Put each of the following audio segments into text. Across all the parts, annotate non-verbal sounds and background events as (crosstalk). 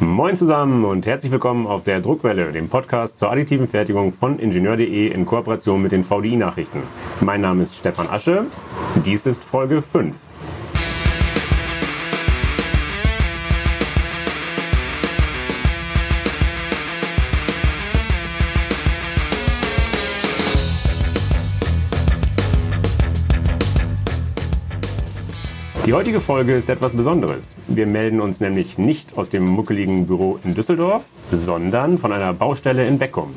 Moin zusammen und herzlich willkommen auf der Druckwelle, dem Podcast zur additiven Fertigung von Ingenieur.de in Kooperation mit den VDI-Nachrichten. Mein Name ist Stefan Asche. Dies ist Folge 5. Die heutige Folge ist etwas Besonderes. Wir melden uns nämlich nicht aus dem muckeligen Büro in Düsseldorf, sondern von einer Baustelle in Beckum.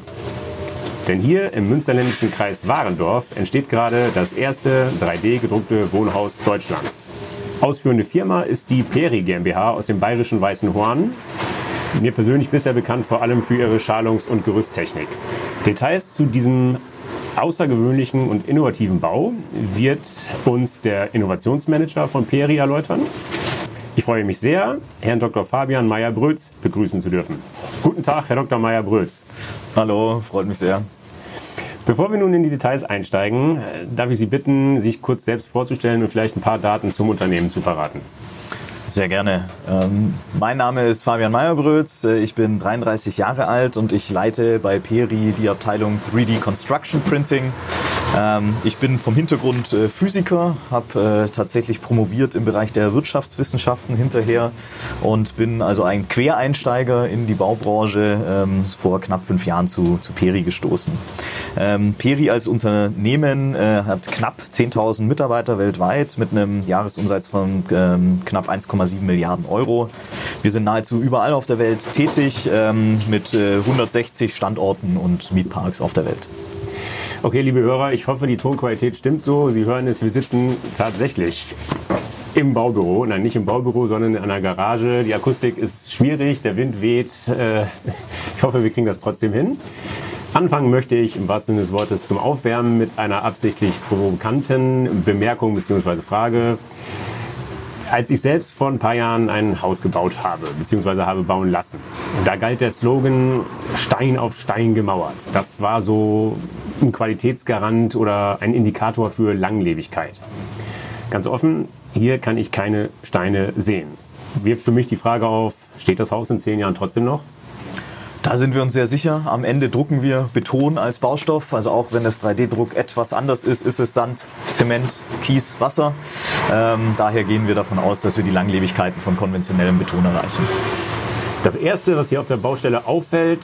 Denn hier im münsterländischen Kreis Warendorf entsteht gerade das erste 3D-gedruckte Wohnhaus Deutschlands. Ausführende Firma ist die Peri GmbH aus dem bayerischen Weißen Horn. Mir persönlich bisher bekannt vor allem für ihre Schalungs- und Gerüsttechnik. Details zu diesem außergewöhnlichen und innovativen Bau wird uns der Innovationsmanager von Peri erläutern. Ich freue mich sehr, Herrn Dr. Fabian Meyer-Brötz begrüßen zu dürfen. Guten Tag, Herr Dr. Meyer-Brötz. Hallo, freut mich sehr. Bevor wir nun in die Details einsteigen, darf ich Sie bitten, sich kurz selbst vorzustellen und vielleicht ein paar Daten zum Unternehmen zu verraten. Sehr gerne. Ähm, mein Name ist Fabian Meyerbrötz. Äh, ich bin 33 Jahre alt und ich leite bei Peri die Abteilung 3D Construction Printing. Ähm, ich bin vom Hintergrund äh, Physiker, habe äh, tatsächlich promoviert im Bereich der Wirtschaftswissenschaften hinterher und bin also ein Quereinsteiger in die Baubranche ähm, vor knapp fünf Jahren zu, zu Peri gestoßen. Ähm, Peri als Unternehmen äh, hat knapp 10.000 Mitarbeiter weltweit mit einem Jahresumsatz von ähm, knapp 1,5 1,7 Milliarden Euro. Wir sind nahezu überall auf der Welt tätig ähm, mit äh, 160 Standorten und Mietparks auf der Welt. Okay, liebe Hörer, ich hoffe, die Tonqualität stimmt so. Sie hören es, wir sitzen tatsächlich im Baubüro. Nein, nicht im Baubüro, sondern in einer Garage. Die Akustik ist schwierig, der Wind weht. Äh, ich hoffe, wir kriegen das trotzdem hin. Anfangen möchte ich im wahrsten Sinne des Wortes zum Aufwärmen mit einer absichtlich provokanten Bemerkung bzw. Frage. Als ich selbst vor ein paar Jahren ein Haus gebaut habe, beziehungsweise habe bauen lassen, da galt der Slogan Stein auf Stein gemauert. Das war so ein Qualitätsgarant oder ein Indikator für Langlebigkeit. Ganz offen, hier kann ich keine Steine sehen. Wirft für mich die Frage auf, steht das Haus in zehn Jahren trotzdem noch? Da sind wir uns sehr sicher. Am Ende drucken wir Beton als Baustoff. Also auch wenn das 3D-Druck etwas anders ist, ist es Sand, Zement, Kies, Wasser. Ähm, daher gehen wir davon aus, dass wir die Langlebigkeiten von konventionellem Beton erreichen. Das erste, was hier auf der Baustelle auffällt,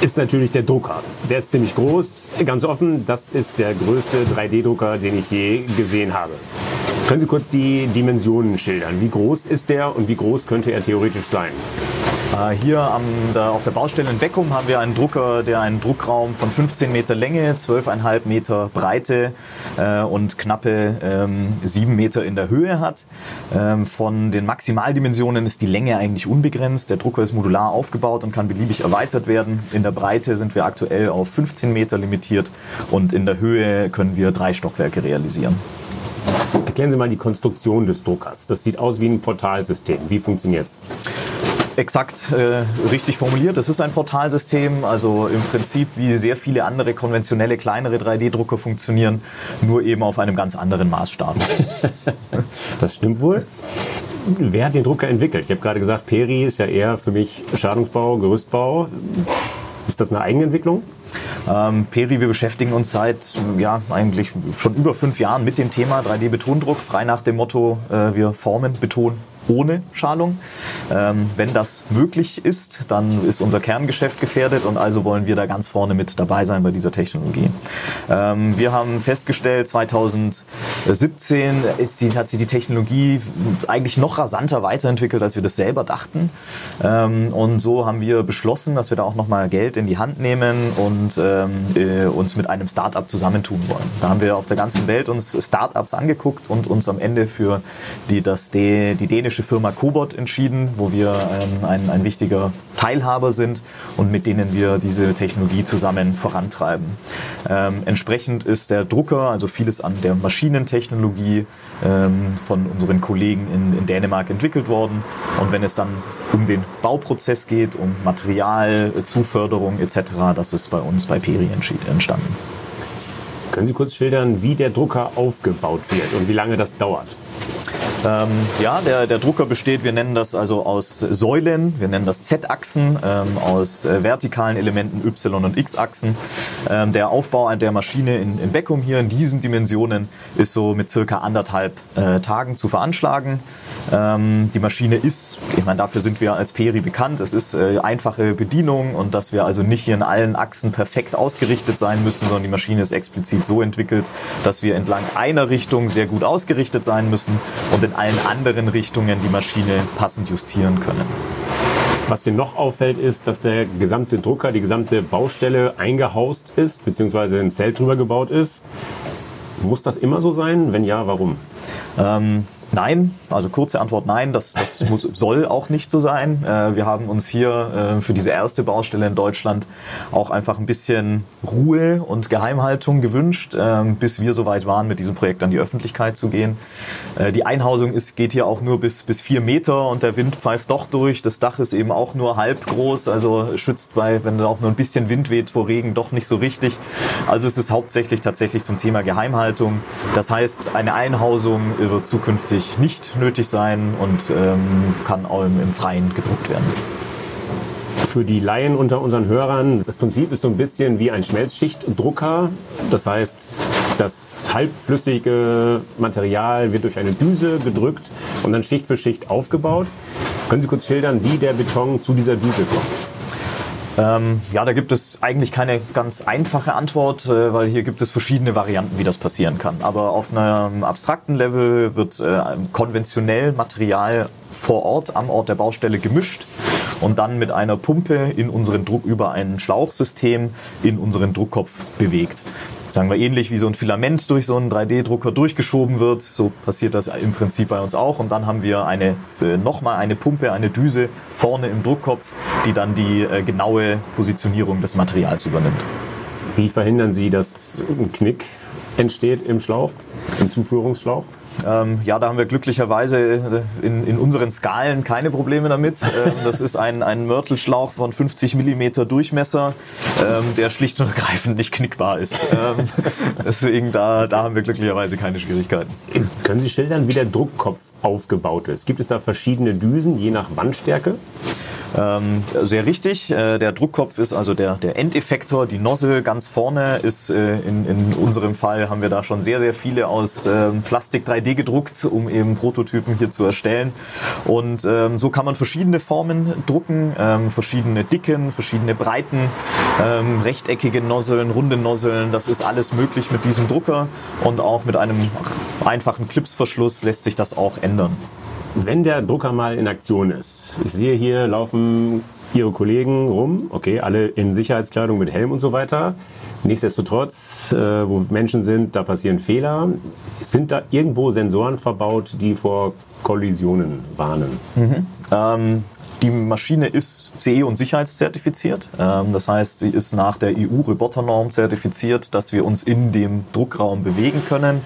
ist natürlich der Drucker. Der ist ziemlich groß, ganz offen. Das ist der größte 3D-Drucker, den ich je gesehen habe. Können Sie kurz die Dimensionen schildern? Wie groß ist der und wie groß könnte er theoretisch sein? Äh, hier am, da auf der Baustelle in Beckum haben wir einen Drucker, der einen Druckraum von 15 Meter Länge, 12,5 Meter Breite äh, und knappe ähm, 7 Meter in der Höhe hat. Ähm, von den Maximaldimensionen ist die Länge eigentlich unbegrenzt. Der Drucker ist modular aufgebaut und kann beliebig erweitert werden. In der Breite sind wir aktuell auf 15 Meter limitiert und in der Höhe können wir drei Stockwerke realisieren. Erklären Sie mal die Konstruktion des Druckers. Das sieht aus wie ein Portalsystem. Wie funktioniert es? Exakt äh, richtig formuliert. Es ist ein Portalsystem, also im Prinzip wie sehr viele andere konventionelle kleinere 3D-Drucker funktionieren, nur eben auf einem ganz anderen Maßstab. (laughs) das stimmt wohl. Wer hat den Drucker entwickelt? Ich habe gerade gesagt, Peri ist ja eher für mich Schadungsbau, Gerüstbau. Ist das eine Eigenentwicklung? Ähm, Peri, wir beschäftigen uns seit ja eigentlich schon über fünf Jahren mit dem Thema 3D-Betondruck, frei nach dem Motto, äh, wir formen Beton ohne Schalung. Ähm, wenn das möglich ist, dann ist unser Kerngeschäft gefährdet und also wollen wir da ganz vorne mit dabei sein bei dieser Technologie. Ähm, wir haben festgestellt, 2017 ist die, hat sich die Technologie eigentlich noch rasanter weiterentwickelt, als wir das selber dachten. Ähm, und so haben wir beschlossen, dass wir da auch nochmal Geld in die Hand nehmen und ähm, äh, uns mit einem Startup zusammentun wollen. Da haben wir auf der ganzen Welt uns Startups angeguckt und uns am Ende für die, das, die, die dänische Firma Cobot entschieden, wo wir ähm, ein, ein wichtiger Teilhaber sind und mit denen wir diese Technologie zusammen vorantreiben. Ähm, entsprechend ist der Drucker, also vieles an der Maschinentechnologie ähm, von unseren Kollegen in, in Dänemark entwickelt worden. Und wenn es dann um den Bauprozess geht, um Materialzuförderung etc., das ist bei uns bei Peri entstanden. Können Sie kurz schildern, wie der Drucker aufgebaut wird und wie lange das dauert? Ähm, ja, der, der Drucker besteht, wir nennen das also aus Säulen, wir nennen das Z-Achsen, ähm, aus äh, vertikalen Elementen Y- und X-Achsen. Ähm, der Aufbau der Maschine in, in Beckum hier in diesen Dimensionen ist so mit circa anderthalb äh, Tagen zu veranschlagen. Ähm, die Maschine ist, ich meine, dafür sind wir als Peri bekannt, es ist äh, einfache Bedienung und dass wir also nicht hier in allen Achsen perfekt ausgerichtet sein müssen, sondern die Maschine ist explizit so entwickelt, dass wir entlang einer Richtung sehr gut ausgerichtet sein müssen und in allen anderen Richtungen die Maschine passend justieren können. Was dir noch auffällt, ist, dass der gesamte Drucker, die gesamte Baustelle eingehaust ist, beziehungsweise ein Zelt drüber gebaut ist. Muss das immer so sein? Wenn ja, warum? Ähm, Nein, also kurze Antwort nein, das, das (laughs) muss, soll auch nicht so sein. Äh, wir haben uns hier äh, für diese erste Baustelle in Deutschland auch einfach ein bisschen Ruhe und Geheimhaltung gewünscht, äh, bis wir soweit waren, mit diesem Projekt an die Öffentlichkeit zu gehen. Äh, die Einhausung ist, geht hier auch nur bis, bis vier Meter und der Wind pfeift doch durch. Das Dach ist eben auch nur halb groß, also schützt bei, wenn da auch nur ein bisschen Wind weht vor Regen, doch nicht so richtig. Also es ist hauptsächlich tatsächlich zum Thema Geheimhaltung. Das heißt, eine Einhausung wird zukünftig eigentlich nicht nötig sein und ähm, kann auch im, im Freien gedruckt werden. Für die Laien unter unseren Hörern, das Prinzip ist so ein bisschen wie ein Schmelzschichtdrucker. Das heißt, das halbflüssige Material wird durch eine Düse gedrückt und dann Schicht für Schicht aufgebaut. Können Sie kurz schildern, wie der Beton zu dieser Düse kommt? Ähm, ja, da gibt es eigentlich keine ganz einfache Antwort, äh, weil hier gibt es verschiedene Varianten, wie das passieren kann. Aber auf einem abstrakten Level wird äh, konventionell Material vor Ort am Ort der Baustelle gemischt und dann mit einer Pumpe in unseren Druck über ein Schlauchsystem in unseren Druckkopf bewegt sagen wir ähnlich wie so ein Filament durch so einen 3D-Drucker durchgeschoben wird. So passiert das im Prinzip bei uns auch. Und dann haben wir eine nochmal eine Pumpe, eine Düse vorne im Druckkopf, die dann die äh, genaue Positionierung des Materials übernimmt. Wie verhindern Sie, dass ein Knick entsteht im Schlauch, im Zuführungsschlauch? Ähm, ja, da haben wir glücklicherweise äh, in, in unseren Skalen keine Probleme damit. Ähm, das ist ein, ein Mörtelschlauch von 50 Millimeter Durchmesser, ähm, der schlicht und ergreifend nicht knickbar ist. Ähm, (laughs) deswegen, da, da haben wir glücklicherweise keine Schwierigkeiten. Können Sie schildern, wie der Druckkopf aufgebaut ist? Gibt es da verschiedene Düsen, je nach Wandstärke? Ähm, sehr richtig. Äh, der Druckkopf ist also der, der Endeffektor. Die Nozzle ganz vorne ist äh, in, in unserem Fall haben wir da schon sehr, sehr viele aus äh, Plastik 3D gedruckt, um eben Prototypen hier zu erstellen. Und ähm, so kann man verschiedene Formen drucken, ähm, verschiedene Dicken, verschiedene Breiten, ähm, rechteckige Nozzeln, runde Nozzeln. Das ist alles möglich mit diesem Drucker und auch mit einem einfachen Clipsverschluss lässt sich das auch ändern. Wenn der Drucker mal in Aktion ist, ich sehe hier laufen Ihre Kollegen rum, okay, alle in Sicherheitskleidung mit Helm und so weiter. Nichtsdestotrotz, äh, wo Menschen sind, da passieren Fehler. Sind da irgendwo Sensoren verbaut, die vor Kollisionen warnen? Mhm. Ähm, die Maschine ist CE und sicherheitszertifiziert. Ähm, das heißt, sie ist nach der EU-Roboternorm zertifiziert, dass wir uns in dem Druckraum bewegen können,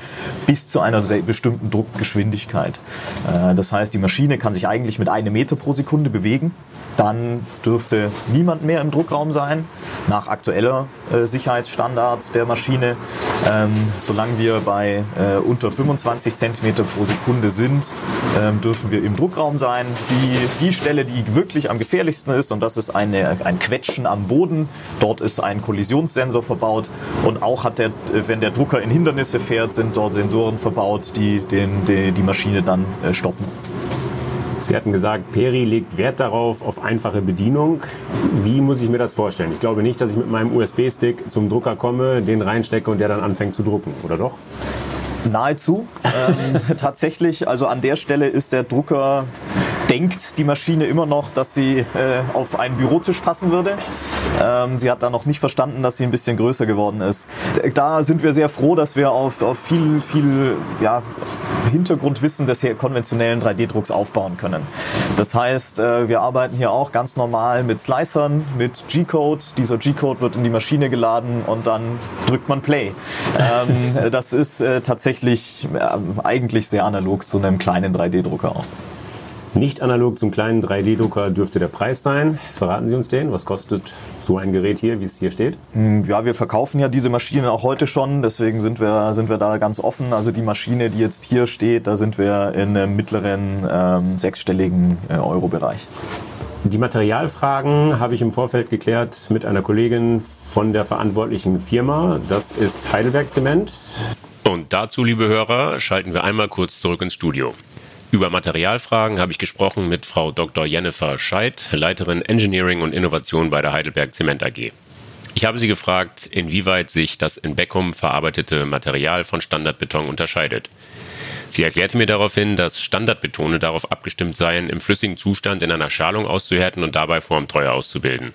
bis zu einer bestimmten Druckgeschwindigkeit. Äh, das heißt, die Maschine kann sich eigentlich mit einem Meter pro Sekunde bewegen dann dürfte niemand mehr im Druckraum sein, nach aktueller äh, Sicherheitsstandard der Maschine. Ähm, solange wir bei äh, unter 25 cm pro Sekunde sind, ähm, dürfen wir im Druckraum sein. Die, die Stelle, die wirklich am gefährlichsten ist, und das ist eine, ein Quetschen am Boden, dort ist ein Kollisionssensor verbaut und auch hat der, wenn der Drucker in Hindernisse fährt, sind dort Sensoren verbaut, die den, die, die Maschine dann äh, stoppen. Sie hatten gesagt, Peri legt Wert darauf, auf einfache Bedienung. Wie muss ich mir das vorstellen? Ich glaube nicht, dass ich mit meinem USB-Stick zum Drucker komme, den reinstecke und der dann anfängt zu drucken, oder doch? Nahezu. Ähm, (laughs) tatsächlich, also an der Stelle ist der Drucker denkt die Maschine immer noch, dass sie äh, auf einen Bürotisch passen würde. Ähm, sie hat da noch nicht verstanden, dass sie ein bisschen größer geworden ist. Da sind wir sehr froh, dass wir auf, auf viel, viel ja, Hintergrundwissen des konventionellen 3D-Drucks aufbauen können. Das heißt, äh, wir arbeiten hier auch ganz normal mit Slicern, mit G-Code. Dieser G-Code wird in die Maschine geladen und dann drückt man Play. Ähm, (laughs) das ist äh, tatsächlich äh, eigentlich sehr analog zu einem kleinen 3D-Drucker auch. Nicht analog zum kleinen 3D-Drucker dürfte der Preis sein. Verraten Sie uns den. Was kostet so ein Gerät hier, wie es hier steht? Hm, ja, wir verkaufen ja diese Maschinen auch heute schon. Deswegen sind wir, sind wir da ganz offen. Also die Maschine, die jetzt hier steht, da sind wir in einem mittleren ähm, sechsstelligen äh, Euro-Bereich. Die Materialfragen habe ich im Vorfeld geklärt mit einer Kollegin von der verantwortlichen Firma. Das ist Heidelberg Zement. Und dazu, liebe Hörer, schalten wir einmal kurz zurück ins Studio. Über Materialfragen habe ich gesprochen mit Frau Dr. Jennifer Scheidt, Leiterin Engineering und Innovation bei der Heidelberg Zement AG. Ich habe sie gefragt, inwieweit sich das in Beckum verarbeitete Material von Standardbeton unterscheidet. Sie erklärte mir daraufhin, dass Standardbetone darauf abgestimmt seien, im flüssigen Zustand in einer Schalung auszuhärten und dabei Formtreue auszubilden.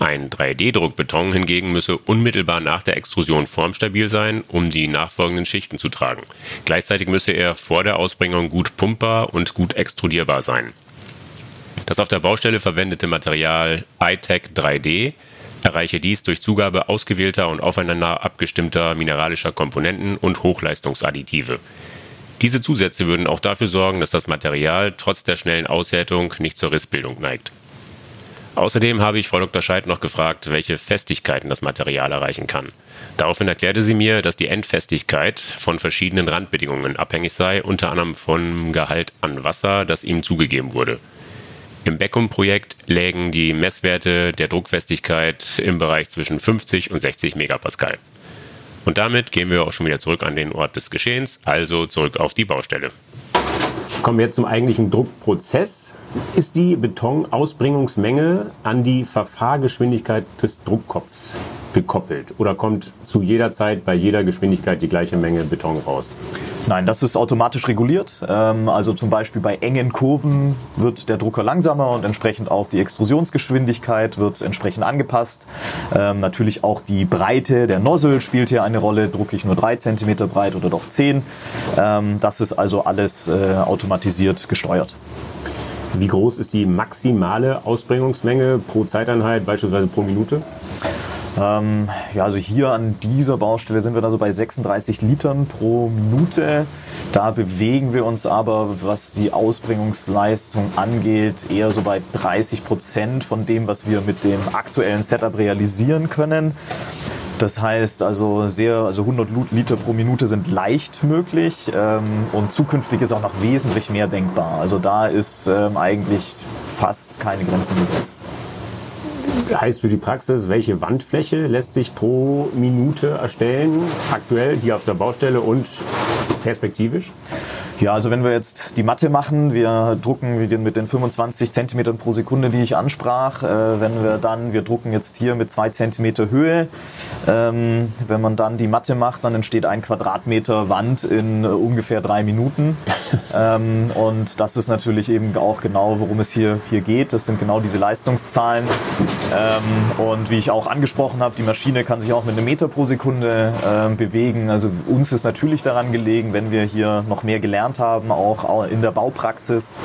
Ein 3D-Druckbeton hingegen müsse unmittelbar nach der Extrusion formstabil sein, um die nachfolgenden Schichten zu tragen. Gleichzeitig müsse er vor der Ausbringung gut pumpbar und gut extrudierbar sein. Das auf der Baustelle verwendete Material iTech 3D erreiche dies durch Zugabe ausgewählter und aufeinander abgestimmter mineralischer Komponenten und Hochleistungsadditive. Diese Zusätze würden auch dafür sorgen, dass das Material trotz der schnellen Aushärtung nicht zur Rissbildung neigt. Außerdem habe ich Frau Dr. Scheid noch gefragt, welche Festigkeiten das Material erreichen kann. Daraufhin erklärte sie mir, dass die Endfestigkeit von verschiedenen Randbedingungen abhängig sei, unter anderem vom Gehalt an Wasser, das ihm zugegeben wurde. Im Beckum-Projekt lägen die Messwerte der Druckfestigkeit im Bereich zwischen 50 und 60 Megapascal. Und damit gehen wir auch schon wieder zurück an den Ort des Geschehens, also zurück auf die Baustelle. Kommen wir jetzt zum eigentlichen Druckprozess. Ist die Betonausbringungsmenge an die Verfahrgeschwindigkeit des Druckkopfs gekoppelt oder kommt zu jeder Zeit bei jeder Geschwindigkeit die gleiche Menge Beton raus? Nein, das ist automatisch reguliert. Ähm, also zum Beispiel bei engen Kurven wird der Drucker langsamer und entsprechend auch die Extrusionsgeschwindigkeit wird entsprechend angepasst. Ähm, natürlich auch die Breite der Nozzle spielt hier eine Rolle. Drucke ich nur drei Zentimeter breit oder doch zehn? Ähm, das ist also alles äh, automatisiert gesteuert. Wie groß ist die maximale Ausbringungsmenge pro Zeiteinheit, beispielsweise pro Minute? Ähm, ja, also hier an dieser Baustelle sind wir da so bei 36 Litern pro Minute. Da bewegen wir uns aber, was die Ausbringungsleistung angeht, eher so bei 30 Prozent von dem, was wir mit dem aktuellen Setup realisieren können. Das heißt also sehr, also 100 Liter pro Minute sind leicht möglich ähm, und zukünftig ist auch noch wesentlich mehr denkbar. Also da ist ähm, eigentlich fast keine Grenzen gesetzt heißt für die Praxis, welche Wandfläche lässt sich pro Minute erstellen, aktuell hier auf der Baustelle und perspektivisch? Ja, also wenn wir jetzt die Matte machen, wir drucken mit den 25 Zentimetern pro Sekunde, die ich ansprach. Äh, wenn wir dann, wir drucken jetzt hier mit zwei Zentimeter Höhe. Ähm, wenn man dann die Matte macht, dann entsteht ein Quadratmeter Wand in äh, ungefähr drei Minuten. (laughs) ähm, und das ist natürlich eben auch genau, worum es hier, hier geht. Das sind genau diese Leistungszahlen. Ähm, und wie ich auch angesprochen habe, die Maschine kann sich auch mit einem Meter pro Sekunde äh, bewegen. Also uns ist natürlich daran gelegen, wenn wir hier noch mehr gelernt gelernt haben, auch in der Baupraxis,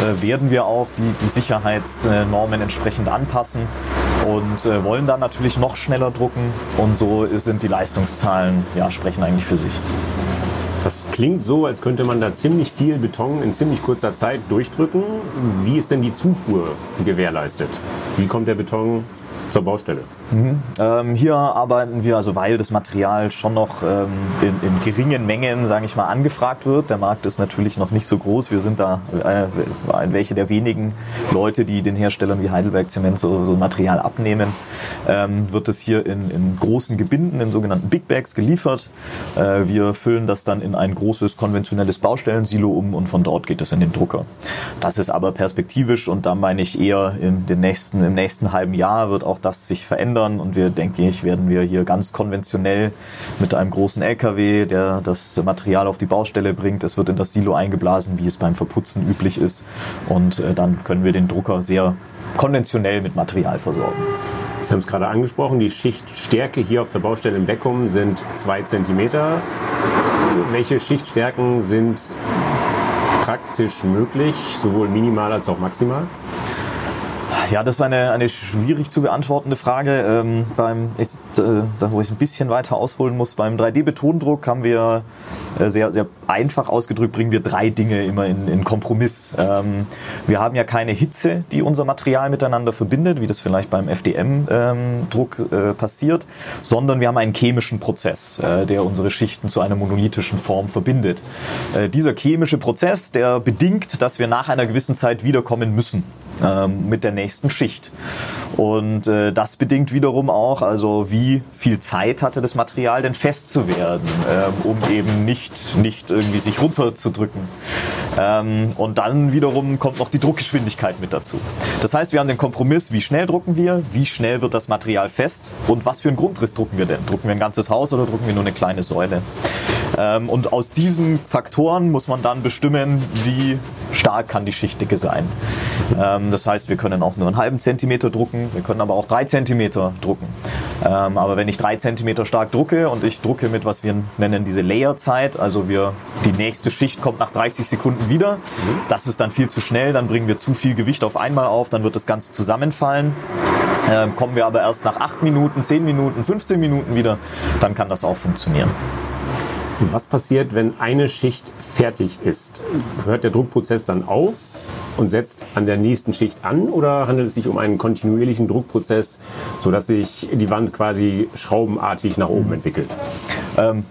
äh, werden wir auch die, die Sicherheitsnormen entsprechend anpassen und äh, wollen dann natürlich noch schneller drucken. Und so sind die Leistungszahlen, ja, sprechen eigentlich für sich. Das klingt so, als könnte man da ziemlich viel Beton in ziemlich kurzer Zeit durchdrücken. Wie ist denn die Zufuhr gewährleistet? Wie kommt der Beton zur Baustelle? Mhm. Ähm, hier arbeiten wir, also weil das Material schon noch ähm, in, in, geringen Mengen, sage ich mal, angefragt wird. Der Markt ist natürlich noch nicht so groß. Wir sind da äh, welche der wenigen Leute, die den Herstellern wie Heidelberg Zement so, so Material abnehmen. Ähm, wird es hier in, in, großen Gebinden, in sogenannten Big Bags geliefert. Äh, wir füllen das dann in ein großes konventionelles Baustellensilo um und von dort geht es in den Drucker. Das ist aber perspektivisch und da meine ich eher in den nächsten, im nächsten halben Jahr wird auch das sich verändern ändern und wir, denke ich, werden wir hier ganz konventionell mit einem großen LKW, der das Material auf die Baustelle bringt, es wird in das Silo eingeblasen, wie es beim Verputzen üblich ist und äh, dann können wir den Drucker sehr konventionell mit Material versorgen. Sie haben es gerade angesprochen, die Schichtstärke hier auf der Baustelle in Beckum sind zwei Zentimeter. Welche Schichtstärken sind praktisch möglich, sowohl minimal als auch maximal? Ja, das ist eine, eine schwierig zu beantwortende Frage. Ähm, beim, ist, äh, da wo ich ein bisschen weiter ausholen muss, beim 3D-Betondruck haben wir äh, sehr, sehr einfach ausgedrückt, bringen wir drei Dinge immer in, in Kompromiss. Ähm, wir haben ja keine Hitze, die unser Material miteinander verbindet, wie das vielleicht beim FDM-Druck ähm, äh, passiert, sondern wir haben einen chemischen Prozess, äh, der unsere Schichten zu einer monolithischen Form verbindet. Dieser chemische Prozess, der bedingt, dass wir nach einer gewissen Zeit wiederkommen müssen ähm, mit der nächsten Schicht. Und äh, das bedingt wiederum auch, also wie viel Zeit hatte das Material denn fest zu werden, ähm, um eben nicht, nicht irgendwie sich runterzudrücken. Ähm, und dann wiederum kommt noch die Druckgeschwindigkeit mit dazu. Das heißt, wir haben den Kompromiss, wie schnell drucken wir, wie schnell wird das Material fest und was für einen Grundriss drucken wir denn? Drucken wir ein ganzes Haus oder drucken wir nur eine kleine Säule? Ähm, und aus diesen Faktoren muss man dann bestimmen, wie stark kann die Schichtdicke sein. Ähm, das heißt, wir können auch nur einen halben Zentimeter drucken, wir können aber auch drei Zentimeter drucken. Ähm, aber wenn ich drei Zentimeter stark drucke und ich drucke mit, was wir nennen, diese Layerzeit, also wir, die nächste Schicht kommt nach 30 Sekunden wieder, das ist dann viel zu schnell, dann bringen wir zu viel Gewicht auf einmal auf, dann wird das Ganze zusammenfallen. Ähm, kommen wir aber erst nach 8 Minuten, 10 Minuten, 15 Minuten wieder, dann kann das auch funktionieren. Was passiert, wenn eine Schicht fertig ist? Hört der Druckprozess dann auf und setzt an der nächsten Schicht an oder handelt es sich um einen kontinuierlichen Druckprozess, sodass sich die Wand quasi schraubenartig nach oben entwickelt? Ähm,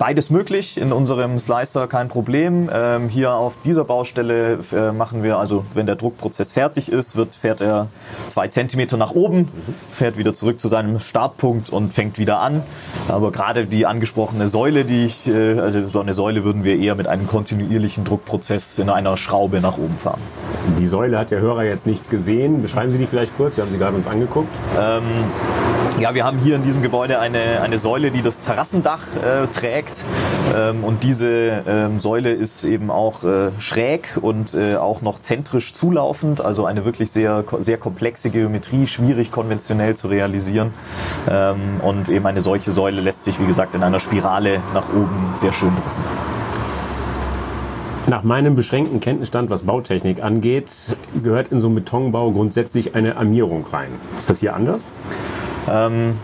beides möglich in unserem Slicer, kein Problem. Ähm, hier auf dieser Baustelle äh, machen wir, also wenn der Druckprozess fertig ist, wird, fährt er zwei Zentimeter nach oben, fährt wieder zurück zu seinem Startpunkt und fängt wieder an. Aber gerade die angesprochene Säule, die ich, äh, also so eine Säule würden wir eher mit einem kontinuierlichen Druckprozess in einer Schraube nach oben fahren. Die Säule hat der Hörer jetzt nicht gesehen. Beschreiben Sie die vielleicht kurz? Wir haben sie gerade uns angeguckt. Ähm, ja, wir haben hier in diesem Gebäude eine, eine Säule, die das Terrassendach äh, trägt. Ähm, und diese ähm, Säule ist eben auch äh, schräg und äh, auch noch zentrisch zulaufend. Also eine wirklich sehr, sehr komplexe Geometrie, schwierig konventionell zu realisieren. Ähm, und eben eine solche Säule lässt sich, wie gesagt, in einer Spirale nach oben sehr schön drücken. Nach meinem beschränkten Kenntnisstand, was Bautechnik angeht, gehört in so einen Betonbau grundsätzlich eine Armierung rein. Ist das hier anders? Ähm,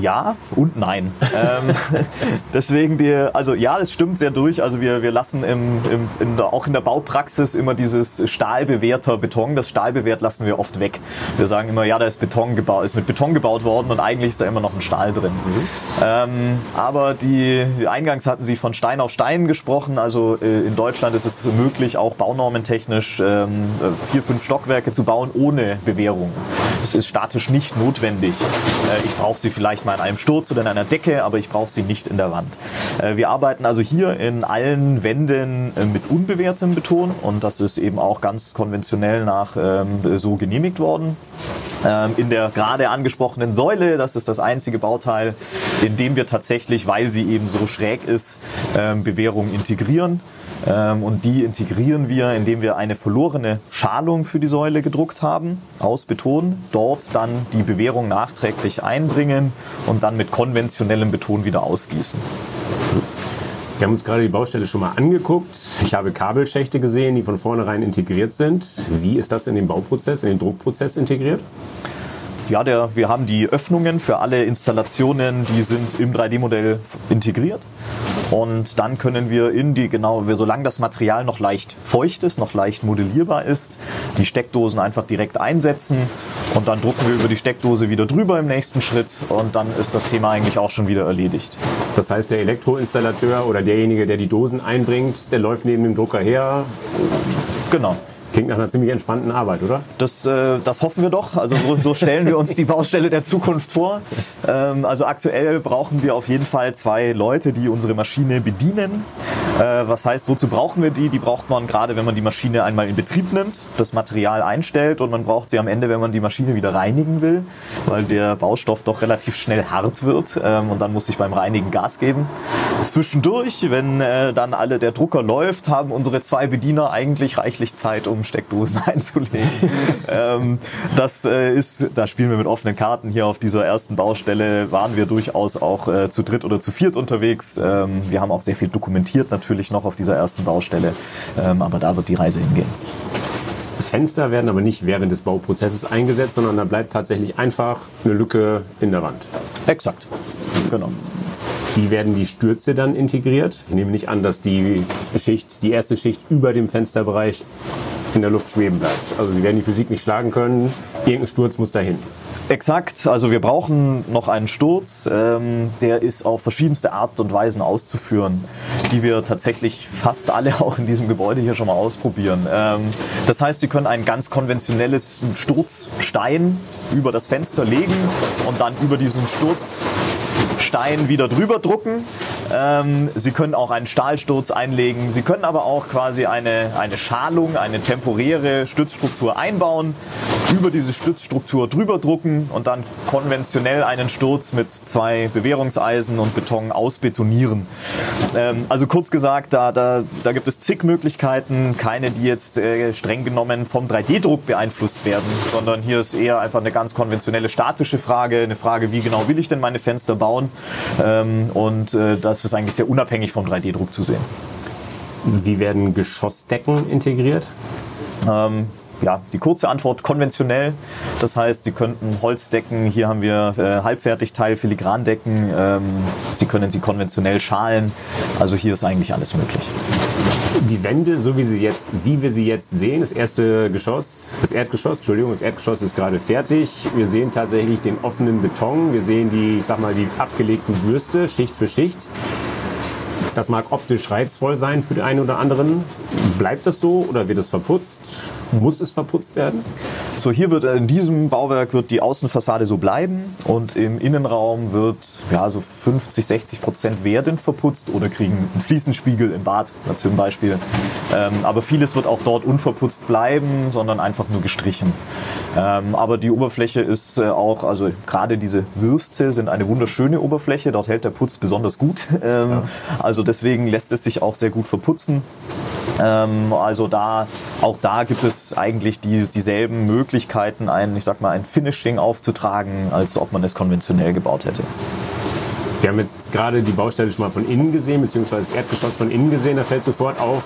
ja und nein. ähm, (laughs) deswegen die, also ja, das stimmt sehr durch. Also wir, wir lassen im, im, in der, auch in der Baupraxis immer dieses stahlbewehrter Beton. Das Stahlbewehrt lassen wir oft weg. Wir sagen immer, ja, da ist Beton gebaut, ist mit Beton gebaut worden und eigentlich ist da immer noch ein Stahl drin. Mhm. Ähm, aber die, eingangs hatten Sie von Stein auf Stein gesprochen. Also äh, in Deutschland ist es möglich, auch baunormentechnisch ähm, vier, fünf Stockwerke zu bauen ohne Bewehrung. Das ist statisch nicht notwendig. Äh, ich brauche sie vielleicht mal in einem Sturz oder in einer Decke, aber ich brauche sie nicht in der Wand. Äh, wir arbeiten also hier in allen Wänden äh, mit unbewehrtem Beton und das ist eben auch ganz konventionell nach ähm, so genehmigt worden. Ähm, in der gerade angesprochenen Säule, das ist das einzige Bauteil, in dem wir tatsächlich, weil sie eben so schräg ist, ähm, Bewährung integrieren. Ähm, und die integrieren wir, indem wir eine verlorene Schalung für die Säule gedruckt haben aus Beton, dort dann die Bewehrung nachträglich einbringen und dann mit konventionellem Beton wieder ausgießen. Wir haben uns gerade die Baustelle schon mal angeguckt. Ich habe Kabelschächte gesehen, die von vornherein integriert sind. Wie ist das in den Bauprozess, in den Druckprozess integriert? Ja, der, wir haben die Öffnungen für alle Installationen, die sind im 3D-Modell integriert. Und dann können wir in die, genau, solange das Material noch leicht feucht ist, noch leicht modellierbar ist, die Steckdosen einfach direkt einsetzen und dann drucken wir über die Steckdose wieder drüber im nächsten Schritt und dann ist das Thema eigentlich auch schon wieder erledigt. Das heißt, der Elektroinstallateur oder derjenige, der die Dosen einbringt, der läuft neben dem Drucker her. Genau. Klingt nach einer ziemlich entspannten Arbeit, oder? Das, äh, das hoffen wir doch. Also so, so stellen wir uns die Baustelle der Zukunft vor. Ähm, also aktuell brauchen wir auf jeden Fall zwei Leute, die unsere Maschine bedienen. Äh, was heißt, wozu brauchen wir die? Die braucht man gerade, wenn man die Maschine einmal in Betrieb nimmt, das Material einstellt und man braucht sie am Ende, wenn man die Maschine wieder reinigen will, weil der Baustoff doch relativ schnell hart wird ähm, und dann muss ich beim Reinigen Gas geben. Zwischendurch, wenn äh, dann alle der Drucker läuft, haben unsere zwei Bediener eigentlich reichlich Zeit, um Steckdosen (laughs) einzulegen. ähm, das äh, ist, da spielen wir mit offenen Karten. Hier auf dieser ersten Baustelle waren wir durchaus auch äh, zu dritt oder zu viert unterwegs. Ähm, wir haben auch sehr viel dokumentiert natürlich noch auf dieser ersten Baustelle, ähm, aber da wird die Reise hingehen. Fenster werden aber nicht während des Bauprozesses eingesetzt, sondern da bleibt tatsächlich einfach eine Lücke in der Wand. Exakt. Genau. Wie werden die Stürze dann integriert? Ich nehme nicht an, dass die Schicht, die erste Schicht über dem Fensterbereich in der Luft schweben bleibt. Also sie werden die Physik nicht schlagen können. Irgendein Sturz muss dahin. Exakt, also wir brauchen noch einen Sturz, ähm, der ist auf verschiedenste Art und Weisen auszuführen, die wir tatsächlich fast alle (laughs) auch in diesem Gebäude hier schon mal ausprobieren. Ähm, das heißt, Sie können ein ganz konventionelles Sturzstein über das Fenster legen und dann über diesen Sturzstein wieder drüber drucken. Ähm, Sie können auch einen Stahlsturz einlegen. Sie können aber auch quasi eine, eine Schalung, eine temporäre Stützstruktur einbauen, über diese Stützstruktur drüber drucken und dann konventionell einen Sturz mit zwei Bewährungseisen und Beton ausbetonieren. Ähm, also kurz gesagt, da, da, da gibt es zig Möglichkeiten, keine, die jetzt äh, streng genommen vom 3D-Druck beeinflusst werden, sondern hier ist eher einfach eine ganz konventionelle statische Frage, eine Frage, wie genau will ich denn meine Fenster bauen? Ähm, und äh, das ist eigentlich sehr unabhängig vom 3D-Druck zu sehen. Wie werden Geschossdecken integriert? Ähm, ja, die kurze Antwort konventionell. Das heißt, Sie könnten Holzdecken, hier haben wir äh, Halbfertigteil, Filigrandecken, ähm, Sie können sie konventionell schalen. Also hier ist eigentlich alles möglich. Die Wände, so wie sie jetzt, wie wir sie jetzt sehen, das erste Geschoss, das Erdgeschoss, Entschuldigung, das Erdgeschoss ist gerade fertig. Wir sehen tatsächlich den offenen Beton. Wir sehen die, ich sag mal, die abgelegten Würste, Schicht für Schicht. Das mag optisch reizvoll sein für den einen oder anderen. Bleibt das so oder wird es verputzt? Muss es verputzt werden? So, hier wird in diesem Bauwerk wird die Außenfassade so bleiben und im Innenraum wird ja so 50, 60 Prozent werden verputzt oder kriegen einen Fliesenspiegel im Bad zum Beispiel. Ähm, aber vieles wird auch dort unverputzt bleiben, sondern einfach nur gestrichen. Ähm, aber die Oberfläche ist äh, auch, also gerade diese Würste sind eine wunderschöne Oberfläche. Dort hält der Putz besonders gut. (laughs) Ähm, ja. Also deswegen lässt es sich auch sehr gut verputzen. Ähm, also da, auch da gibt es eigentlich die, dieselben Möglichkeiten, ein, ich sag mal, ein Finishing aufzutragen, als ob man es konventionell gebaut hätte. Wir haben jetzt gerade die Baustelle schon mal von innen gesehen, beziehungsweise das Erdgeschoss von innen gesehen. Da fällt sofort auf,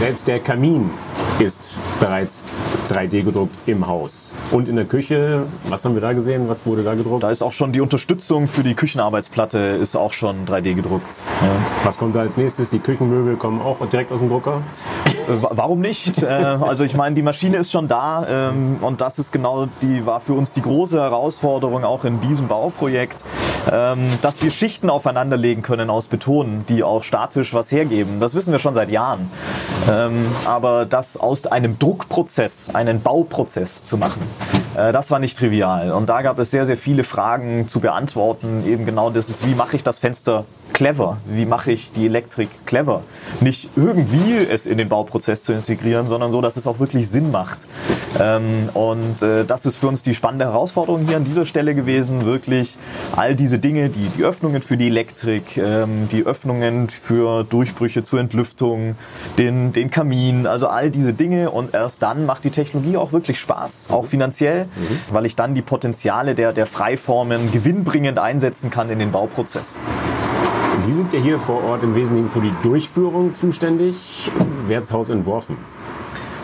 selbst der Kamin ist bereits 3D gedruckt im Haus. Und in der Küche, was haben wir da gesehen? Was wurde da gedruckt? Da ist auch schon die Unterstützung für die Küchenarbeitsplatte ist auch schon 3D gedruckt. Ja. Was kommt da als nächstes? Die Küchenmöbel kommen auch direkt aus dem Drucker? Äh, warum nicht? Äh, also ich meine, die Maschine ist schon da ähm, und das ist genau die war für uns die große Herausforderung auch in diesem Bauprojekt, dass wir Schichten aufeinanderlegen können aus Beton, die auch statisch was hergeben. Das wissen wir schon seit Jahren. Ähm, aber das aus einem Druckprozess einen Bauprozess zu machen, äh, das war nicht trivial. Und da gab es sehr, sehr viele Fragen zu beantworten. Eben genau das ist, wie mache ich das Fenster clever? Wie mache ich die Elektrik clever? Nicht irgendwie es in den Bauprozess zu integrieren, sondern so, dass es auch wirklich Sinn macht. Ähm, und äh, das ist für uns die spannende Herausforderung hier an dieser Stelle gewesen, wirklich all diese Dinge, die, die Öffnungen für die Elektrik, ähm, die Öffnungen für Durchbrüche zur Entlüftung, den, den Kamin, also all diese Dinge. Und erst dann macht die Technologie auch wirklich Spaß, auch finanziell, mhm. weil ich dann die Potenziale der, der Freiformen gewinnbringend einsetzen kann in den Bauprozess. Sie sind ja hier vor Ort im Wesentlichen für die Durchführung zuständig. Wer hat das Haus entworfen?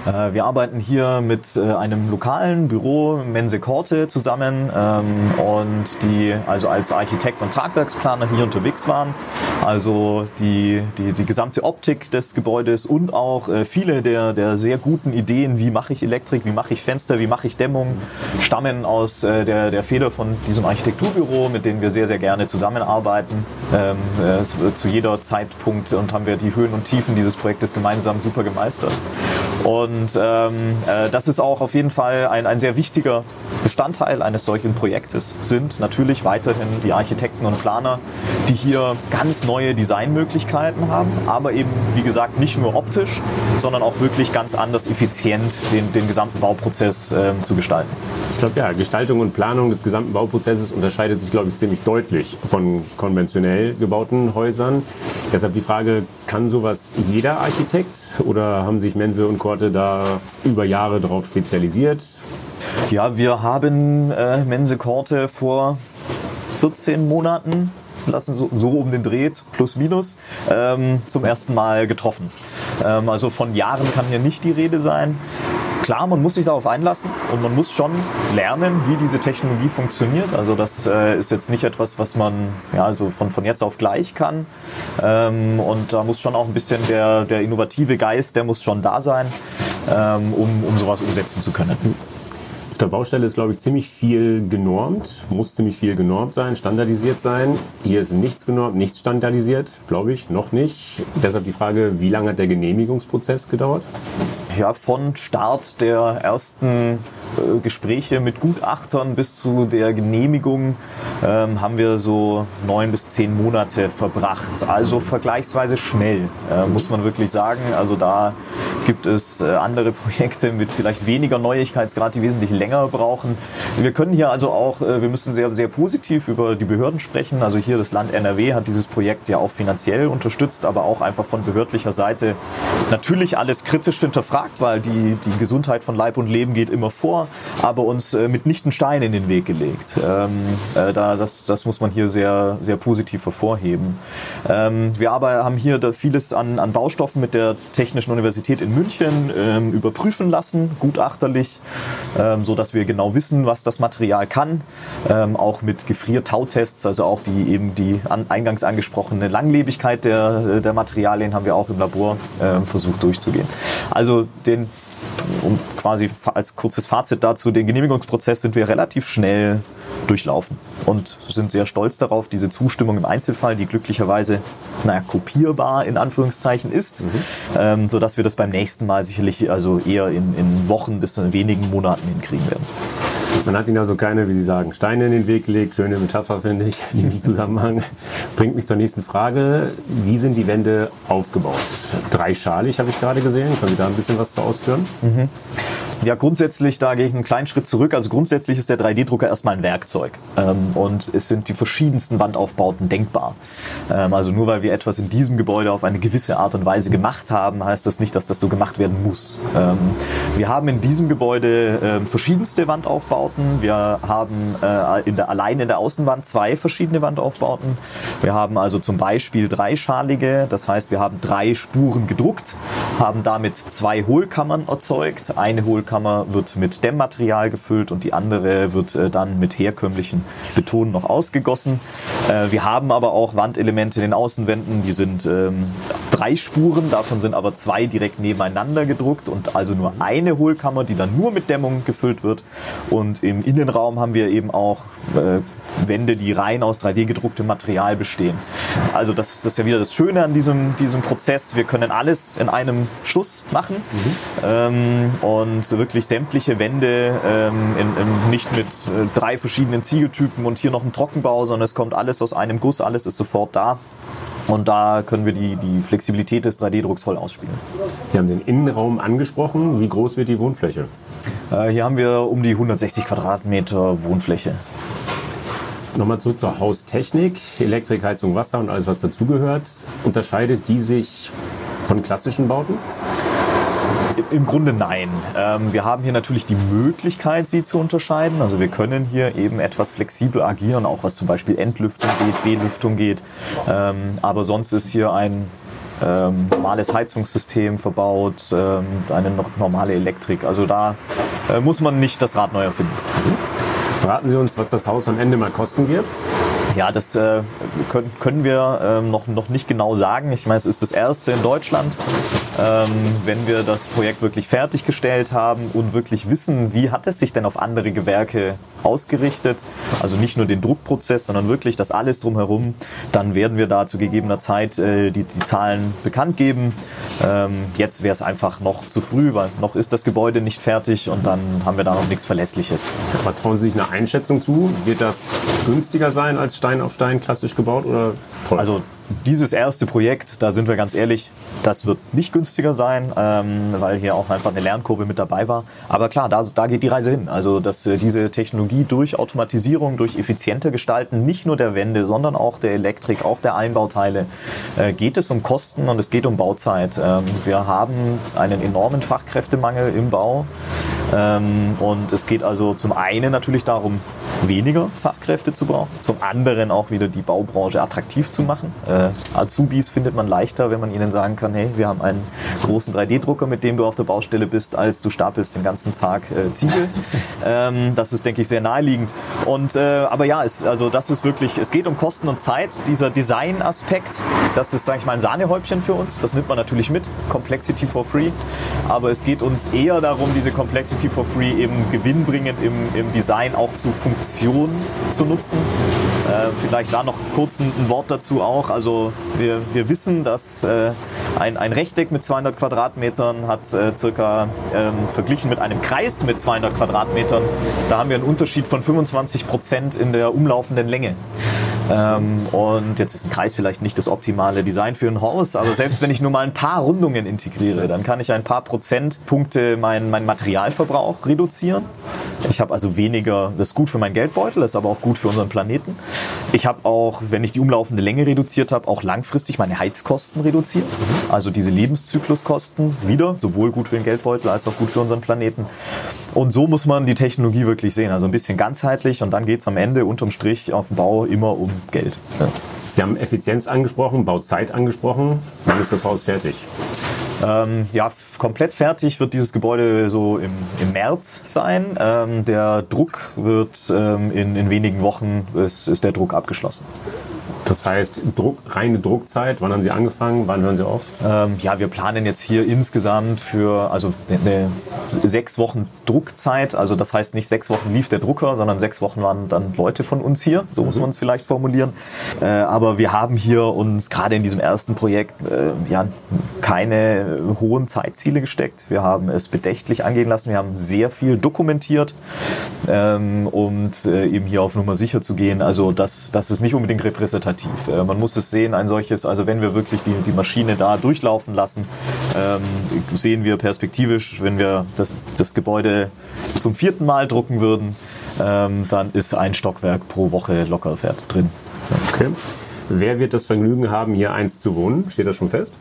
Äh, wir arbeiten hier mit äh, einem lokalen Büro Mense Korte zusammen ähm, und die also als Architekt und Tragwerksplaner hier unterwegs waren. Also die, die, die gesamte Optik des Gebäudes und auch äh, viele der, der sehr guten Ideen, wie mache ich Elektrik, wie mache ich Fenster, wie mache ich Dämmung, stammen aus der, der Feder von diesem Architekturbüro, mit dem wir sehr, sehr gerne zusammenarbeiten. Ähm, zu jeder Zeitpunkt und haben wir die Höhen und Tiefen dieses Projektes gemeinsam super gemeistert. Und ähm, äh, das ist auch auf jeden Fall ein, ein sehr wichtiger Bestandteil eines solchen Projektes, sind natürlich weiterhin die Architekten und Planer, die hier ganz neue Designmöglichkeiten haben, aber eben, wie gesagt, nicht nur optisch, sondern auch wirklich ganz anders effizient den, den gesamten Bauprozess äh, zu gestalten. Ich glaube, ja, Gestaltung und Planung des gesamten Bauprozesses unterscheidet sich, glaube ich, ziemlich deutlich von konventionell gebauten Häusern. Deshalb die Frage, kann sowas jeder Architekt oder haben sich Mense und Korte da über Jahre darauf spezialisiert? Ja, wir haben äh, Mense Korte vor 14 Monaten lassen, so, so um den Dreh, plus minus, ähm, zum ersten Mal getroffen. Ähm, also von Jahren kann hier nicht die Rede sein. klar, man muss sich darauf einlassen und man muss schon lernen, wie diese Technologie funktioniert. Also das äh, ist jetzt nicht etwas, was man ja, also von, von jetzt auf gleich kann. Ähm, und da muss schon auch ein bisschen der, der innovative Geist, der muss schon da sein, um, um sowas umsetzen zu können. Der Baustelle ist, glaube ich, ziemlich viel genormt, muss ziemlich viel genormt sein, standardisiert sein. Hier ist nichts genormt, nichts standardisiert, glaube ich, noch nicht. Deshalb die Frage, wie lange hat der Genehmigungsprozess gedauert? ja, von Start der ersten äh, Gespräche mit Gutachtern bis zu der Genehmigung ähm, haben wir so neun bis zehn Monate verbracht. Also vergleichsweise schnell, äh, muss man wirklich sagen. Also da gibt es äh, andere (laughs) Projekte mit vielleicht weniger Neuigkeitsgrad, die wesentlich länger brauchen. Wir können hier also auch, äh, wir müssen sehr, sehr positiv über die Behörden sprechen. Also hier das Land NRW hat dieses Projekt ja auch finanziell unterstützt, aber auch einfach von behördlicher Seite natürlich alles kritisch hinterfragt, weil die, die Gesundheit von Leib und Leben geht immer vor, aber uns äh, mitnichten Steine in den Weg gelegt. Ähm, äh, da, das, das muss man hier sehr, sehr positiv hervorheben. Ähm, wir aber haben hier vieles an, an Baustoffen mit der Technischen Universität in München ähm, überprüfen lassen, gutachterlich, ähm, so dass wir genau wissen, was das Material kann. Ähm, auch mit Gefrier-Tau-Tests, also auch die eben die an, eingangs angesprochene Langlebigkeit der, der Materialien haben wir auch im Labor äh, versucht durchzugehen. Also den um quasi als kurzes Fazit dazu, den Genehmigungsprozess sind wir relativ schnell durchlaufen und sind sehr stolz darauf, diese Zustimmung im Einzelfall, die glücklicherweise naja, kopierbar in Anführungszeichen ist, mhm. ähm, sodass wir das beim nächsten Mal sicherlich also eher in, in Wochen bis in wenigen Monaten hinkriegen werden. Man hat ihnen also keine, wie Sie sagen, Steine in den Weg gelegt. Schöne Metapher, finde ich, in diesem Zusammenhang. Bringt mich zur nächsten Frage. Wie sind die Wände aufgebaut? Dreischalig habe ich gerade gesehen. Können Sie da ein bisschen was zu ausführen? Mhm. Ja, grundsätzlich, da gehe ich einen kleinen Schritt zurück. Also grundsätzlich ist der 3D-Drucker erstmal ein Werkzeug. Ähm, und es sind die verschiedensten Wandaufbauten denkbar. Ähm, also nur weil wir etwas in diesem Gebäude auf eine gewisse Art und Weise gemacht haben, heißt das nicht, dass das so gemacht werden muss. Ähm, wir haben in diesem Gebäude ähm, verschiedenste Wandaufbauten. Wir haben äh, in der, allein in der Außenwand zwei verschiedene Wandaufbauten. Wir haben also zum Beispiel dreischalige, das heißt, wir haben drei Spuren gedruckt, haben damit zwei Hohlkammern erzeugt. Eine Hohlkammer Kammer wird mit Dämmmaterial gefüllt und die andere wird äh, dann mit herkömmlichen Beton noch ausgegossen. Äh, wir haben aber auch Wandelemente in den Außenwänden, die sind ähm, drei Spuren, davon sind aber zwei direkt nebeneinander gedruckt und also nur eine Hohlkammer, die dann nur mit Dämmung gefüllt wird. Und im Innenraum haben wir eben auch äh, Wände, die rein aus 3D gedrucktem Material bestehen. Also das, das ist ja wieder das Schöne an diesem, diesem Prozess. Wir können alles in einem Schuss machen mhm. ähm, und wirklich sämtliche Wände ähm, in, in, nicht mit äh, drei verschiedenen Ziegeltypen und hier noch ein Trockenbau, sondern es kommt alles aus einem Guss, alles ist sofort da. Und da können wir die, die Flexibilität des 3D-Drucks voll ausspielen. Sie haben den Innenraum angesprochen. Wie groß wird die Wohnfläche? Äh, hier haben wir um die 160 Quadratmeter Wohnfläche. Nochmal zurück zur Haustechnik, Elektrik, Heizung, Wasser und alles, was dazugehört. Unterscheidet die sich von klassischen Bauten? Im Grunde nein. Ähm, wir haben hier natürlich die Möglichkeit, sie zu unterscheiden. Also wir können hier eben etwas flexibel agieren, auch was zum Beispiel Entlüftung geht, Belüftung geht. Ähm, aber sonst ist hier ein ähm, normales Heizungssystem verbaut, eine normale Elektrik. Also da äh, muss man nicht das Rad neu erfinden. Verraten Sie uns, was das Haus am Ende mal kosten wird? Ja, das äh, können, können wir ähm, noch, noch nicht genau sagen. Ich meine, es ist das erste in Deutschland. Ähm, wenn wir das Projekt wirklich fertiggestellt haben und wirklich wissen, wie hat es sich denn auf andere Gewerke ausgerichtet, also nicht nur den Druckprozess, sondern wirklich das alles drumherum, dann werden wir da zu gegebener Zeit äh, die, die Zahlen bekannt geben. Ähm, jetzt wäre es einfach noch zu früh, weil noch ist das Gebäude nicht fertig und dann haben wir da noch nichts Verlässliches. Aber trauen Sie sich eine Einschätzung zu? Wird das günstiger sein als Stein auf Stein klassisch gebaut oder teuer? Also dieses erste Projekt, da sind wir ganz ehrlich, das wird nicht günstiger sein, ähm, weil hier auch einfach eine Lernkurve mit dabei war. Aber klar, da, da geht die Reise hin. Also, dass äh, diese Technologie durch Automatisierung, durch effizienter Gestalten nicht nur der Wände, sondern auch der Elektrik, auch der Einbauteile, äh, geht es um Kosten und es geht um Bauzeit. Ähm, wir haben einen enormen Fachkräftemangel im Bau und es geht also zum einen natürlich darum, weniger Fachkräfte zu brauchen, zum anderen auch wieder die Baubranche attraktiv zu machen. Äh, Azubis findet man leichter, wenn man ihnen sagen kann, hey, wir haben einen großen 3D-Drucker, mit dem du auf der Baustelle bist, als du stapelst den ganzen Tag äh, Ziegel. (laughs) ähm, das ist, denke ich, sehr naheliegend. Und, äh, aber ja, es, also das ist wirklich, es geht um Kosten und Zeit. Dieser Design-Aspekt, das ist, sage ich mal, ein Sahnehäubchen für uns. Das nimmt man natürlich mit. Complexity for free. Aber es geht uns eher darum, diese Complexity for free eben gewinnbringend im, im Design auch zu Funktion zu nutzen. Äh, vielleicht da noch kurz ein, ein, Wort dazu auch. Also wir, wir wissen, dass äh, ein, ein Rechteck mit 200 Quadratmetern hat äh, circa ähm, verglichen mit einem Kreis mit 200 Quadratmetern, da haben wir einen Unterschied von 25 Prozent in der umlaufenden Länge. Ähm, und jetzt ist ein Kreis vielleicht nicht das optimale Design für ein Haus, aber selbst wenn ich nur mal ein paar Rundungen integriere, dann kann ich ein paar Prozentpunkte meinen mein Materialverbrauch reduzieren. Ich habe also weniger, das ist gut für meinen Geldbeutel, das ist aber auch gut für unseren Planeten. Ich habe auch, wenn ich die umlaufende Länge reduziert habe, auch langfristig meine Heizkosten reduziert. Also diese Lebenszykluskosten wieder, sowohl gut für den Geldbeutel als auch gut für unseren Planeten. Und so muss man die Technologie wirklich sehen. Also ein bisschen ganzheitlich und dann geht es am Ende unterm Strich auf dem Bau immer um Geld. Ja. Sie haben Effizienz angesprochen, Bauzeit angesprochen. Wann ist das Haus fertig? Ähm, ja, komplett fertig wird dieses Gebäude so im, im März sein. Ähm, der Druck wird ähm, in, in wenigen Wochen ist, ist der Druck abgeschlossen. Das heißt, Druck, reine Druckzeit, wann haben Sie angefangen, wann hören Sie auf? Ähm, ja, wir planen jetzt hier insgesamt für also eine sechs Wochen Druckzeit. Also das heißt nicht sechs Wochen lief der Drucker, sondern sechs Wochen waren dann Leute von uns hier. So mhm. muss man es vielleicht formulieren. Äh, aber wir haben hier uns gerade in diesem ersten Projekt äh, ja keine hohen Zeitziele gesteckt. Wir haben es bedächtlich angehen lassen. Wir haben sehr viel dokumentiert, ähm, und äh, eben hier auf Nummer sicher zu gehen. Also das, das ist nicht unbedingt repräsentativ repräsentativ. Äh, man muss es sehen, ein solches, also wenn wir wirklich die, die Maschine da durchlaufen lassen, ähm, sehen wir perspektivisch, wenn wir das, das Gebäude zum vierten Mal drucken würden, ähm, dann ist ein Stockwerk pro Woche locker fährt drin. Okay. Wer wird das Vergnügen haben, hier eins zu wohnen? Steht das schon fest?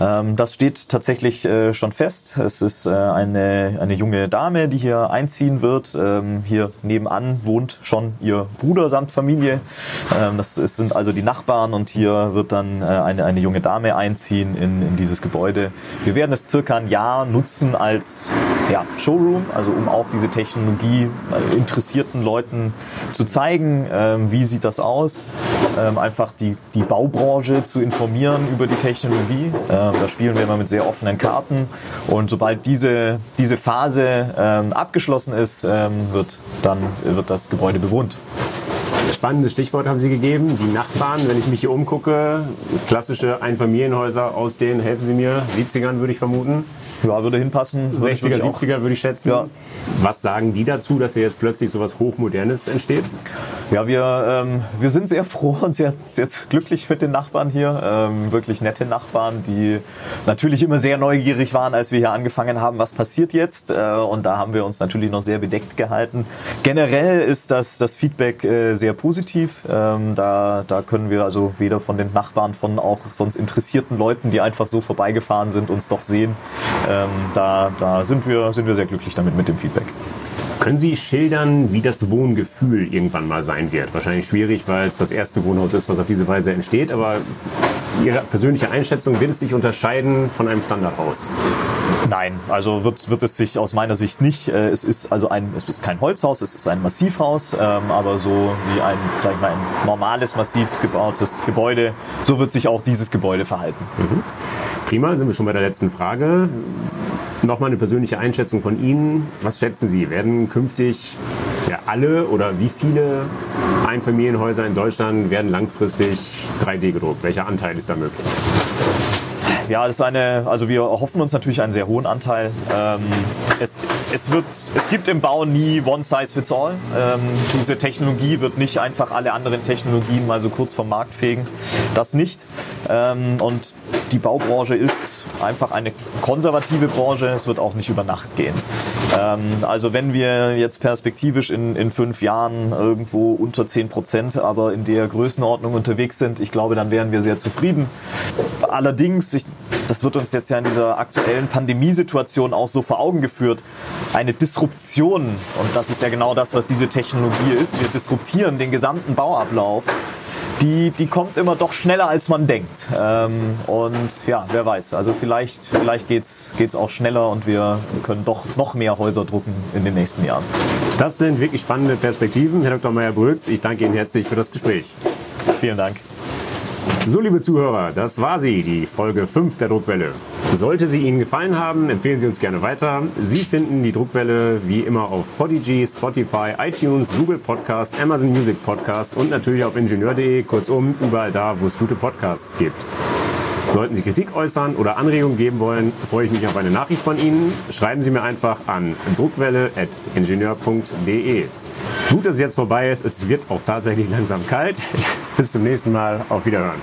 Ähm, das steht tatsächlich äh, schon fest. Es ist äh, eine, eine junge Dame, die hier einziehen wird. Ähm, hier nebenan wohnt schon ihr Bruder samt Familie. Ähm, das ist, sind also die Nachbarn und hier wird dann äh, eine, eine junge Dame einziehen in, in dieses Gebäude. Wir werden es circa ein Jahr nutzen als ja, Showroom, also um auch diese Technologie äh, interessierten Leuten zu zeigen, ähm, wie sieht das aus. Ähm, einfach die die, Baubranche zu informieren über die Technologie. Ähm, da spielen wir immer mit sehr offenen Karten. Und sobald diese, diese Phase ähm, abgeschlossen ist, ähm, wird dann wird das Gebäude bewohnt. Spannendes Stichwort haben Sie gegeben, die Nachbarn. Wenn ich mich hier umgucke, klassische Einfamilienhäuser aus den, helfen Sie mir, 70ern würde ich vermuten. Ja, würde hinpassen. 60er, 70er würde ich schätzen. Ja. Was sagen die dazu, dass hier jetzt plötzlich so was Hochmodernes entsteht? Ja, wir, ähm, wir sind sehr froh und sehr, sehr glücklich mit den Nachbarn hier. Ähm, wirklich nette Nachbarn, die natürlich immer sehr neugierig waren, als wir hier angefangen haben, was passiert jetzt. Äh, und da haben wir uns natürlich noch sehr bedeckt gehalten. Generell ist das, das Feedback äh, sehr positiv. Ähm, da, da können wir also weder von den Nachbarn, von auch sonst interessierten Leuten, die einfach so vorbeigefahren sind, uns doch sehen. Ähm, da da sind, wir, sind wir sehr glücklich damit mit dem Feedback. Können Sie schildern, wie das Wohngefühl irgendwann mal sein wird? Wahrscheinlich schwierig, weil es das erste Wohnhaus ist, was auf diese Weise entsteht, aber Ihre persönliche Einschätzung, wird es sich unterscheiden von einem Standardhaus? Nein, also wird, wird es sich aus meiner Sicht nicht. Äh, es ist also ein, es ist kein Holzhaus, es ist ein Massivhaus, ähm, aber so wie ein, sag ich mal, ein normales, massiv gebautes Gebäude, so wird sich auch dieses Gebäude verhalten. Mhm. Prima, sind wir schon bei der letzten Frage. Nochmal eine persönliche Einschätzung von Ihnen. Was schätzen Sie? Werden künftig ja, alle oder wie viele Einfamilienhäuser in Deutschland werden langfristig 3D gedruckt? Welcher Anteil ist da möglich? Ja, das ist eine, also wir hoffen uns natürlich einen sehr hohen Anteil. Ähm, es, es, wird, es gibt im Bau nie One Size Fits All. Ähm, diese Technologie wird nicht einfach alle anderen Technologien mal so kurz vom Markt fegen. Das nicht. Ähm, und die Baubranche ist einfach eine konservative Branche. Es wird auch nicht über Nacht gehen. Ähm, also wenn wir jetzt perspektivisch in, in fünf Jahren irgendwo unter 10 Prozent, aber in der Größenordnung unterwegs sind, ich glaube, dann wären wir sehr zufrieden. Allerdings, ich das wird uns jetzt ja in dieser aktuellen Pandemiesituation auch so vor Augen geführt, eine Disruption, und das ist ja genau das, was diese Technologie ist, wir disruptieren den gesamten Bauablauf, die, die kommt immer doch schneller, als man denkt. Ähm, und ja, wer weiß, also vielleicht, vielleicht geht es auch schneller und wir können doch noch mehr Häuser drucken in den nächsten Jahren. Das sind wirklich spannende Perspektiven. Herr Dr. Meyer-Brötz, ich danke Ihnen herzlich für das Gespräch. Vielen Dank. So, liebe Zuhörer, das war sie, die Folge 5 der Druckwelle. Sollte sie Ihnen gefallen haben, empfehlen Sie uns gerne weiter. Sie finden die Druckwelle wie immer auf Podigy, Spotify, iTunes, Google Podcast, Amazon Music Podcast und natürlich auf ingenieur.de, kurzum überall da, wo es gute Podcasts gibt. Sollten Sie Kritik äußern oder Anregungen geben wollen, freue ich mich auf eine Nachricht von Ihnen. Schreiben Sie mir einfach an druckwelle.ingenieur.de. Gut, dass es jetzt vorbei ist. Es wird auch tatsächlich langsam kalt. (laughs) Bis zum nächsten Mal. Auf Wiederhören.